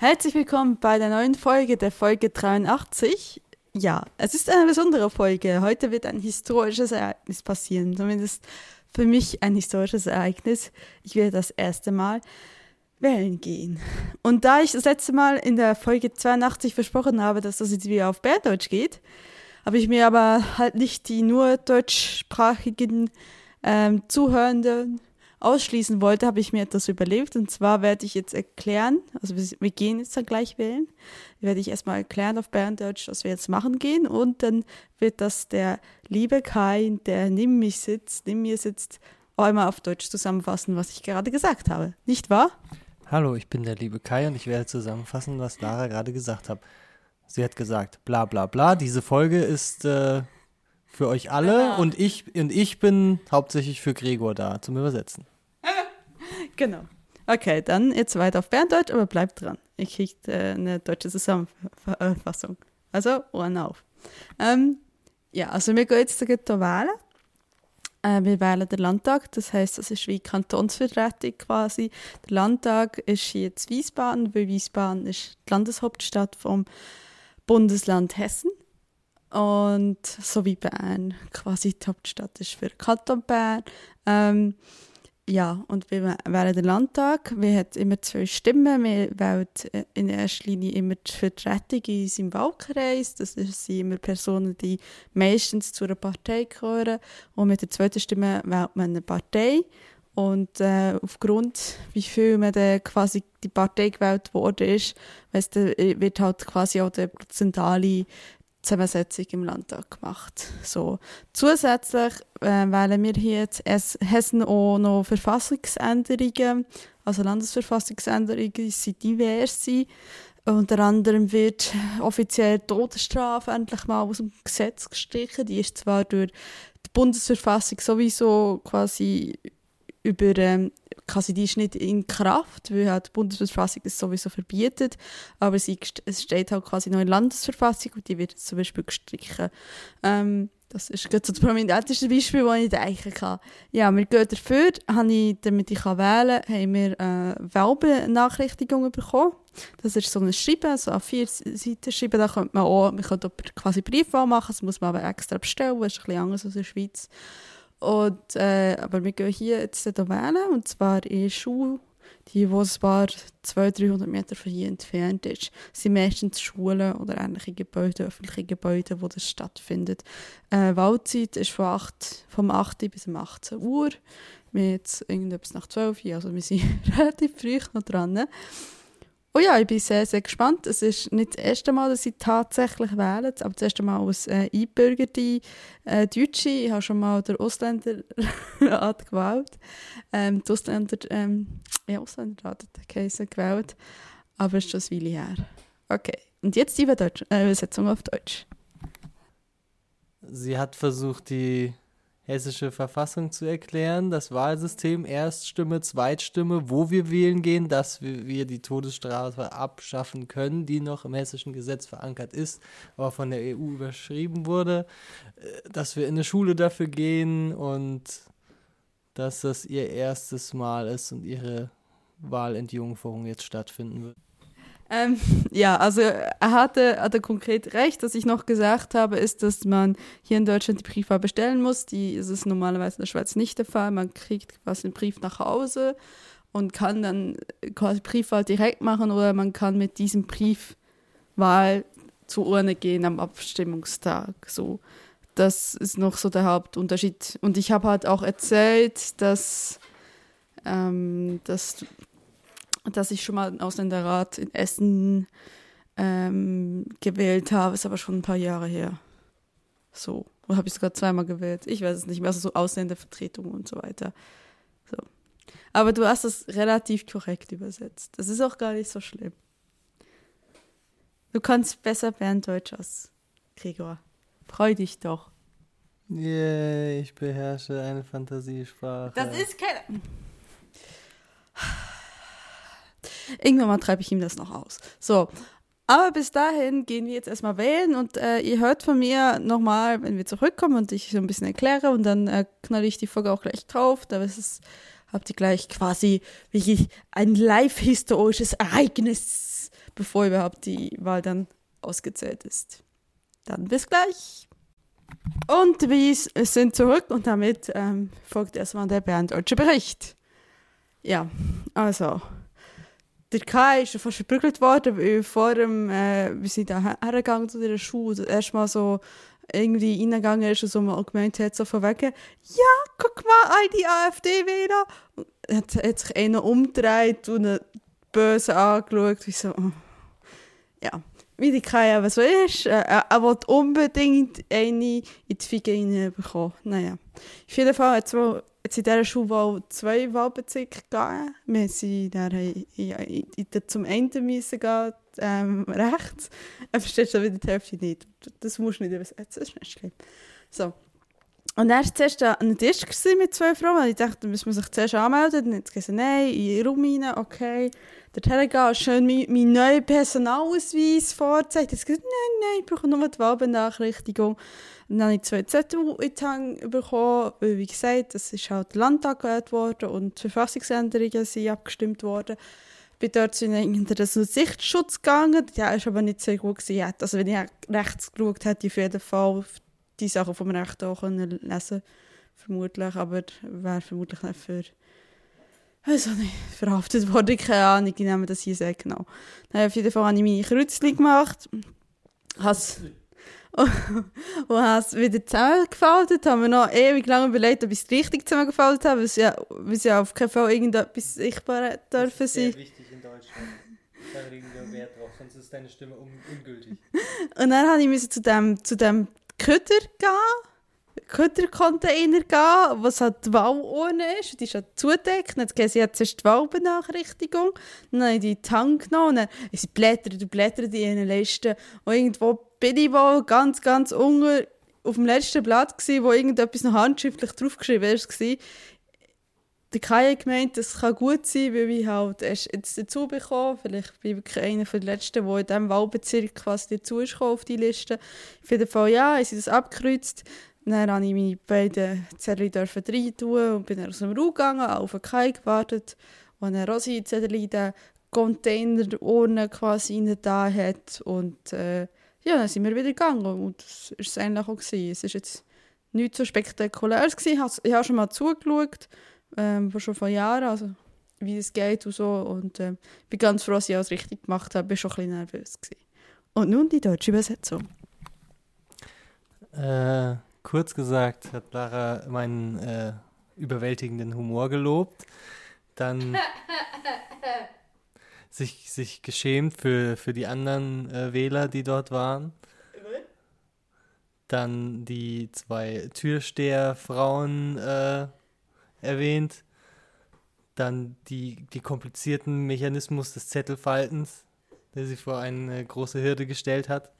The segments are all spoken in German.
Herzlich willkommen bei der neuen Folge, der Folge 83. Ja, es ist eine besondere Folge. Heute wird ein historisches Ereignis passieren, zumindest für mich ein historisches Ereignis. Ich werde das erste Mal wählen gehen. Und da ich das letzte Mal in der Folge 82 versprochen habe, dass das jetzt wieder auf Bärdeutsch geht, habe ich mir aber halt nicht die nur deutschsprachigen ähm, Zuhörenden ausschließen wollte, habe ich mir etwas überlebt. Und zwar werde ich jetzt erklären, also wir, gehen jetzt dann gleich wählen, werde ich erstmal erklären auf Berndeutsch, was wir jetzt machen gehen. Und dann wird das der liebe Kai, der neben mich sitzt, neben mir sitzt, auch einmal auf Deutsch zusammenfassen, was ich gerade gesagt habe. Nicht wahr? Hallo, ich bin der liebe Kai und ich werde zusammenfassen, was Lara gerade gesagt hat. Sie hat gesagt, bla bla bla, diese Folge ist äh, für euch alle genau. und, ich, und ich bin hauptsächlich für Gregor da zum Übersetzen. Genau. Okay, dann jetzt weiter auf Berndeutsch, aber bleibt dran. Ich kriege äh, eine deutsche Zusammenfassung. Also, Ohren auf. Ähm, ja, also wir gehen jetzt hier wählen. Äh, wir wählen den Landtag, das heißt, das ist wie Kantonsvertretung quasi. Der Landtag ist jetzt Wiesbaden, weil Wiesbaden ist die Landeshauptstadt vom Bundesland Hessen. Und so wie Bern quasi die Hauptstadt ist für Kanton Bern. Ähm, ja, und wir wählen den Landtag. Wir haben immer zwei Stimmen. Wir wählen in erster Linie immer die Vertretung in unserem Wahlkreis. Das sind immer Personen, die meistens zu einer Partei gehören. Und mit der zweiten Stimme wählt man eine Partei. Und äh, aufgrund, wie viel man dann quasi die Partei gewählt worden ist, wird halt quasi auch der prozentuale Zusammensetzung im Landtag gemacht. So. Zusätzlich äh, wählen wir hier jetzt Hessen auch noch Verfassungsänderungen, also Landesverfassungsänderungen sind diverse. Unter anderem wird offiziell die Todesstrafe endlich mal aus dem Gesetz gestrichen. Die ist zwar durch die Bundesverfassung sowieso quasi über ähm, quasi die ist nicht in Kraft, weil halt die Bundesverfassung es sowieso verbietet, aber sie, es steht halt quasi noch in der Landesverfassung und die wird jetzt zum Beispiel gestrichen. Ähm, das ist gerade so das prominenteste Beispiel, das ich denken kann. Ja, wir gehen dafür, habe ich, damit ich wählen kann, haben wir äh, Werbenachrichtigungen bekommen. Das ist so ein Schreiben, so an vier Seiten schreiben, da könnte man auch, man könnte auch quasi Briefwahl machen, das muss man aber extra bestellen, das ist ein bisschen anders als in der Schweiz. Und, äh, aber wir gehen hier jetzt wählen, und zwar in Schule, die, wo ein paar 200, 300 Meter von hier entfernt ist. Das sind meistens Schulen oder ähnliche Gebäude, öffentliche Gebäude, wo das stattfindet. Äh, Wahlzeit ist von 8, vom 8 bis um 18 Uhr. Wir jetzt irgendetwas nach 12 Uhr, also wir sind relativ früh noch dran. Oh ja, ich bin sehr, sehr gespannt. Es ist nicht das erste Mal, dass ich tatsächlich wähle, aber das erste Mal als äh, einbürgerte äh, Deutsche. Ich habe schon mal den Ausländerrat gewählt. Ähm, die Ausländer, ähm, ja, Ausländerrat hat gewählt. Aber es ist schon eine Weile her. Okay, und jetzt die äh, Übersetzung auf Deutsch. Sie hat versucht, die hessische Verfassung zu erklären, das Wahlsystem, Erststimme, Zweitstimme, wo wir wählen gehen, dass wir die Todesstrafe abschaffen können, die noch im hessischen Gesetz verankert ist, aber von der EU überschrieben wurde, äh, dass wir in eine Schule dafür gehen und dass das ihr erstes Mal ist und ihre Wahlentjungferung jetzt stattfinden wird. Ähm, ja, also er hatte, hatte konkret recht. Was ich noch gesagt habe, ist, dass man hier in Deutschland die Briefwahl bestellen muss. Die ist es normalerweise in der Schweiz nicht der Fall. Man kriegt quasi einen Brief nach Hause und kann dann quasi Briefwahl direkt machen oder man kann mit diesem Briefwahl zur Urne gehen am Abstimmungstag. So, das ist noch so der Hauptunterschied. Und ich habe halt auch erzählt, dass, ähm, dass dass ich schon mal einen Ausländerrat in Essen ähm, gewählt habe, ist aber schon ein paar Jahre her. So. Oder habe ich sogar zweimal gewählt? Ich weiß es nicht mehr. Also so Ausländervertretungen und so weiter. So. Aber du hast es relativ korrekt übersetzt. Das ist auch gar nicht so schlimm. Du kannst besser Berndeutsch als Gregor. Freu dich doch. Yeah, ich beherrsche eine Fantasiesprache. Das ist keine. Irgendwann mal treibe ich ihm das noch aus. So. Aber bis dahin gehen wir jetzt erstmal wählen und äh, ihr hört von mir nochmal, wenn wir zurückkommen und ich so ein bisschen erkläre und dann äh, knalle ich die Folge auch gleich drauf. Da ist es, habt ihr gleich quasi wirklich ein live-historisches Ereignis bevor überhaupt die Wahl dann ausgezählt ist. Dann bis gleich. Und wir sind zurück und damit ähm, folgt erstmal der berndeutsche Bericht. Ja, also, der Kai ist fast verprügelt worden, weil vor dem, äh, wir sind da hergegangen zu dieser Schule, erstmal so irgendwie reingegangen ist und so mal gemeint hat, so von wegen, ja, guck mal, all die AfD-Wähler. Hat, hat sich einer umgedreht und einen böse angeschaut, wie so, oh. ja, wie die Kai aber so ist. Äh, er will unbedingt eine in die Fiege reinbekommen. Naja, auf jeden Fall hat es jetzt in dieser Schulwahl zwei Wahlbezirke gegeben. Wir sind zum Ende müssen gehen, ähm, rechts. Er versteht schon wieder die Hälfte nicht. Das musst du nicht übersetzen, das ist nicht schlimm. So. Und er war zuerst an einem Tisch mit zwei Frauen. Ich dachte, da muss man sich zuerst anmelden. Hat sie gesagt, nein, in den Raum rein, okay. Dorthin gehen, schön meinen mein neuen Personalausweis vorzeigen. Ich gesagt, nein, nein, ich brauche nur die Wahlbenachrichtigung. Und dann habe ich zwei Zettel in die Hand bekommen, weil, wie gesagt, das ist halt der Landtag gewählt worden und die Verfassungsänderungen sind abgestimmt worden bin dort zu irgendeinem Sichtschutz gegangen. Der ist aber nicht sehr gut. Also wenn ich rechts geschaut hätte, ich auf jeden Fall die Sachen vom Recht auch können lesen vermutlich, aber wäre vermutlich nicht für also nicht, verhaftet worden, keine Ahnung, ich nehme das hier sehr genau. Dann auf jeden Fall habe ich meine Kreuzchen gemacht, has und habe es wieder zusammengefaltet, haben wir noch ewig lange überlegt, ob ich es richtig zusammengefaltet habe, weil es ja, weil es ja auf keinen Fall irgendetwas sichtbar dürfen sein. Das wichtig in Deutschland. Da legen wir Wert drauf, sonst ist deine Stimme ungültig. Und dann habe ich zu dem, zu dem Köder gehen, Ködercontainer gehen, was halt die Wahlurne ist. Die ist halt zudeckt. Dann hat sie jetzt ist die Wahlbenachrichtigung. Dann habe ich die Tank genommen. Dann sie blättert und blättert in ihren Listen. Und irgendwo bin ich wohl ganz, ganz unten auf dem letzten Blatt gewesen, wo irgendetwas noch handschriftlich draufgeschrieben war. Der Kai hat gemeint, das kann gut sein, weil ich halt erst jetzt dazu bekommen. Vielleicht bin ich wirklich einer der Letzten, der in diesem Wahlbezirk quasi dazu ist auf die Liste. Auf jeden Fall, ja, ich das abgekreuzt. Dann durfte ich meine beiden Zettel rein tun und bin dann aus dem Raum gegangen, auf den Kai gewartet. Und dann Rosi Zettel in den Container ohne quasi rein da hat. Und äh, ja, dann sind wir wieder gegangen. Und das war es eigentlich auch. Gewesen. Es war jetzt nichts so spektakuläres. Gewesen. Ich habe schon mal zugeschaut ähm, schon vor Jahren, also wie es geht und so. Und ähm, ich bin ganz froh, dass ich alles richtig gemacht habe. Ich war schon ein bisschen nervös. Gewesen. Und nun die deutsche Übersetzung. Äh, kurz gesagt hat Lara meinen äh, überwältigenden Humor gelobt. Dann sich, sich geschämt für, für die anderen äh, Wähler, die dort waren. Dann die zwei Türsteherfrauen äh, erwähnt. Dann die, die komplizierten Mechanismus des Zettelfaltens, der sie vor eine große Hürde gestellt hat.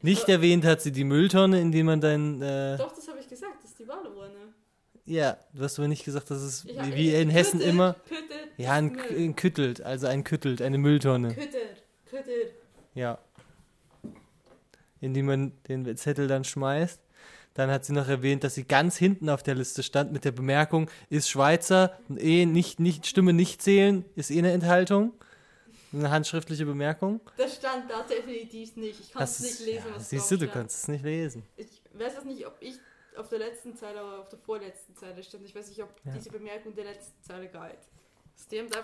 Nicht Aber erwähnt hat sie die Mülltonne, in die man dann. Äh, Doch, das habe ich gesagt, das ist die Wahlurne. Ja, du hast aber nicht gesagt, dass es ja, wie in Hessen Küttelt, immer. Küttelt, ja, ein, ein Küttelt, also ein Küttelt, eine Mülltonne. Küttelt, Küttelt. Ja. In die man den Zettel dann schmeißt. Dann hat sie noch erwähnt, dass sie ganz hinten auf der Liste stand mit der Bemerkung, ist Schweizer, eh nicht, nicht, Stimme nicht zählen, ist eh eine Enthaltung. Eine handschriftliche Bemerkung. Das stand da definitiv nicht. Ich kann es nicht lesen, ja, was Siehst du, du kannst es nicht lesen. Ich weiß es nicht, ob ich auf der letzten Zeile oder auf der vorletzten Zeile stand. Ich weiß nicht, ob ja. diese Bemerkung der letzten Zeile galt.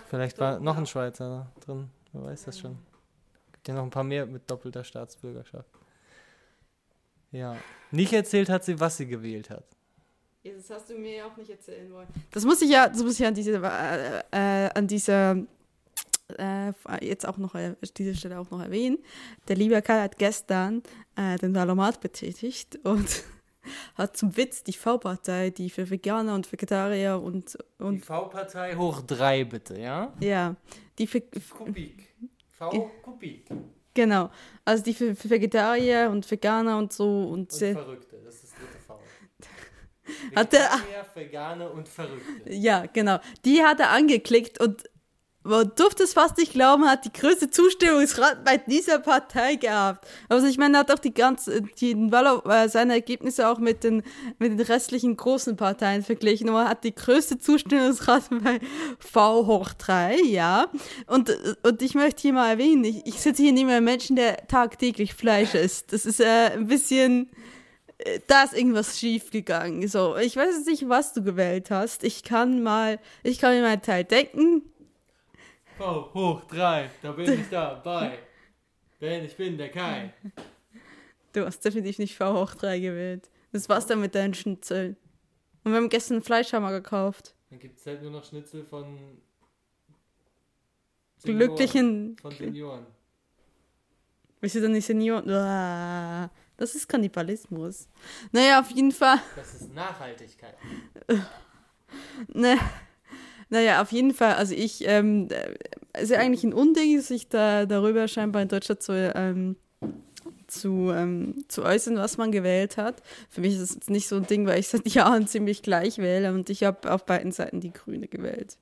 Vielleicht war noch ein Schweizer drin, wer weiß das schon. Gibt ja noch ein paar mehr mit doppelter Staatsbürgerschaft. Ja. Nicht erzählt hat sie, was sie gewählt hat. Ja, das hast du mir auch nicht erzählen wollen. Das muss ich ja, das muss ich an diese, äh, äh, an diese äh, jetzt auch noch an dieser Stelle auch noch erwähnen. Der liebe Karl hat gestern äh, den Valomat betätigt und hat zum Witz die V-Partei, die für Veganer und Vegetarier und, und die V-Partei hoch drei bitte, ja? Ja, die für Kubik. V Kubik. Genau. Also die für, für Vegetarier und Veganer und so. Und, und Verrückte, das ist das dritte V. Vegetarier, Veganer und Verrückte. Ja, genau. Die hat er angeklickt und man durfte es fast nicht glauben, hat die größte Zustimmungsrate bei dieser Partei gehabt. Also ich meine, er hat auch die ganze, die, äh, seine Ergebnisse auch mit den, mit den restlichen großen Parteien verglichen. Und er hat die größte Zustimmungsrate bei V hoch 3, ja. Und, und ich möchte hier mal erwähnen, ich, ich sitze hier neben einem Menschen, der tagtäglich Fleisch isst. Das ist äh, ein bisschen, äh, da ist irgendwas schief gegangen. So, ich weiß jetzt nicht, was du gewählt hast. Ich kann mal, ich kann mir meinen Teil denken V hoch 3, da bin ich dabei. Denn ich bin der Kai. Du hast definitiv nicht V hoch 3 gewählt. Das war's dann mit deinen Schnitzeln. Und wir haben gestern Fleischhammer gekauft. Dann gibt es halt nur noch Schnitzel von Senioren, Glücklichen. Von Senioren. Bist du dann nicht Senioren? Das ist Kannibalismus. Naja, auf jeden Fall. Das ist Nachhaltigkeit. ne. Naja, auf jeden Fall. Also ich, ähm, ist ja eigentlich ein Unding, sich da darüber scheinbar in Deutschland zu, ähm, zu, ähm, zu äußern, was man gewählt hat. Für mich ist es nicht so ein Ding, weil ich seit Jahren ziemlich gleich wähle und ich habe auf beiden Seiten die Grüne gewählt.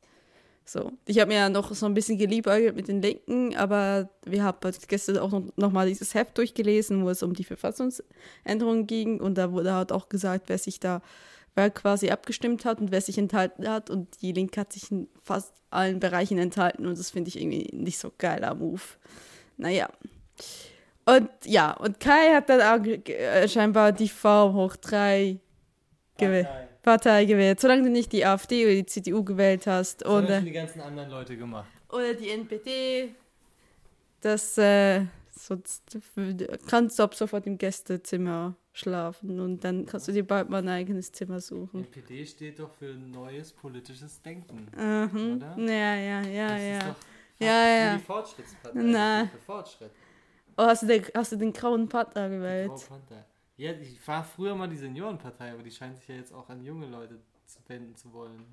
So. Ich habe mir ja noch so ein bisschen geliebäugelt mit den Linken, aber wir haben gestern auch noch mal dieses Heft durchgelesen, wo es um die Verfassungsänderung ging und da wurde halt auch gesagt, wer sich da wer quasi abgestimmt hat und wer sich enthalten hat. Und die Linke hat sich in fast allen Bereichen enthalten und das finde ich irgendwie nicht so geiler Move. Naja. Und ja, und Kai hat dann auch äh, scheinbar die V hoch 3 gewählt. Partei gewählt. Solange du nicht die AfD oder die CDU gewählt hast. Das oder die ganzen anderen Leute gemacht. Oder die NPD. Das äh, sonst kannst du ab sofort im Gästezimmer schlafen und dann kannst du dir bald mal ein eigenes Zimmer suchen. NPD steht doch für neues politisches Denken, mhm. oder? Ja, ja, ja, das ja. Ist doch ja, ja. Die Fortschrittspartei. Nein. Für Fortschritt. Oh, hast du den, hast du den grauen Panther gewählt? Grauen Panther. Ja, ich war früher mal die Seniorenpartei, aber die scheint sich ja jetzt auch an junge Leute zu wenden zu wollen.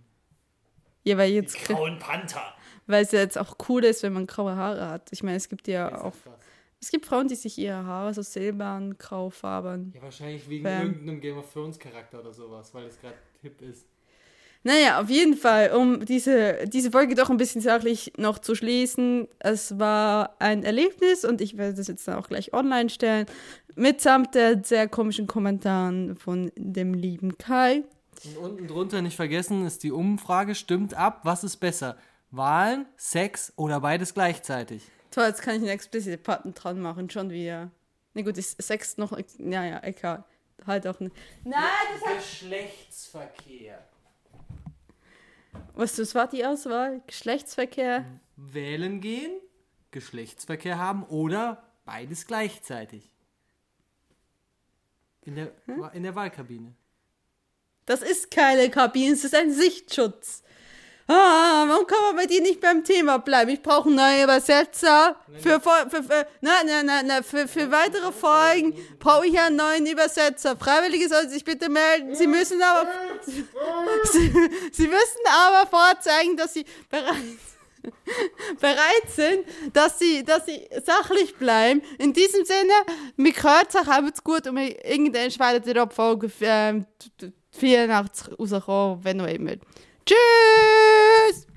Ja, weil jetzt. Die grauen Panther. Weil es ja jetzt auch cool ist, wenn man graue Haare hat. Ich meine, es gibt ja auch. Krass. Es gibt Frauen, die sich ihre Haare so silbern, graufarbern. Ja, wahrscheinlich wegen färben. irgendeinem Game of Thrones Charakter oder sowas, weil es gerade hip ist. Naja, auf jeden Fall, um diese, diese Folge doch ein bisschen sachlich noch zu schließen. Es war ein Erlebnis und ich werde das jetzt dann auch gleich online stellen, mitsamt der sehr komischen Kommentaren von dem lieben Kai. Und unten drunter nicht vergessen ist die Umfrage, stimmt ab, was ist besser? Wahlen, Sex oder beides gleichzeitig? Toll, jetzt kann ich einen expliziten Button dran machen, schon wieder. Ne gut, ist Sex noch. Ja, ja, egal. Halt auch nicht. Nein, das hat. Geschlechtsverkehr. Was, das war die Auswahl? Geschlechtsverkehr? Wählen gehen, Geschlechtsverkehr haben oder beides gleichzeitig. In der, hm? in der Wahlkabine. Das ist keine Kabine, es ist ein Sichtschutz. Ah, warum kann man bei dir nicht beim Thema bleiben? Ich brauche einen neuen Übersetzer. Für, für, für, für, nein, nein, nein, nein, für, für weitere Folgen brauche ich einen neuen Übersetzer. Freiwillige sollen sich bitte melden. Sie müssen aber, Sie, Sie müssen aber vorzeigen, dass Sie bereit, bereit sind, dass Sie, dass Sie sachlich bleiben. In diesem Sinne, mich hört es habt's gut und irgendeine schweitere Folge ähm, 84 rauskommen, wenn du eben willst. Tschüss!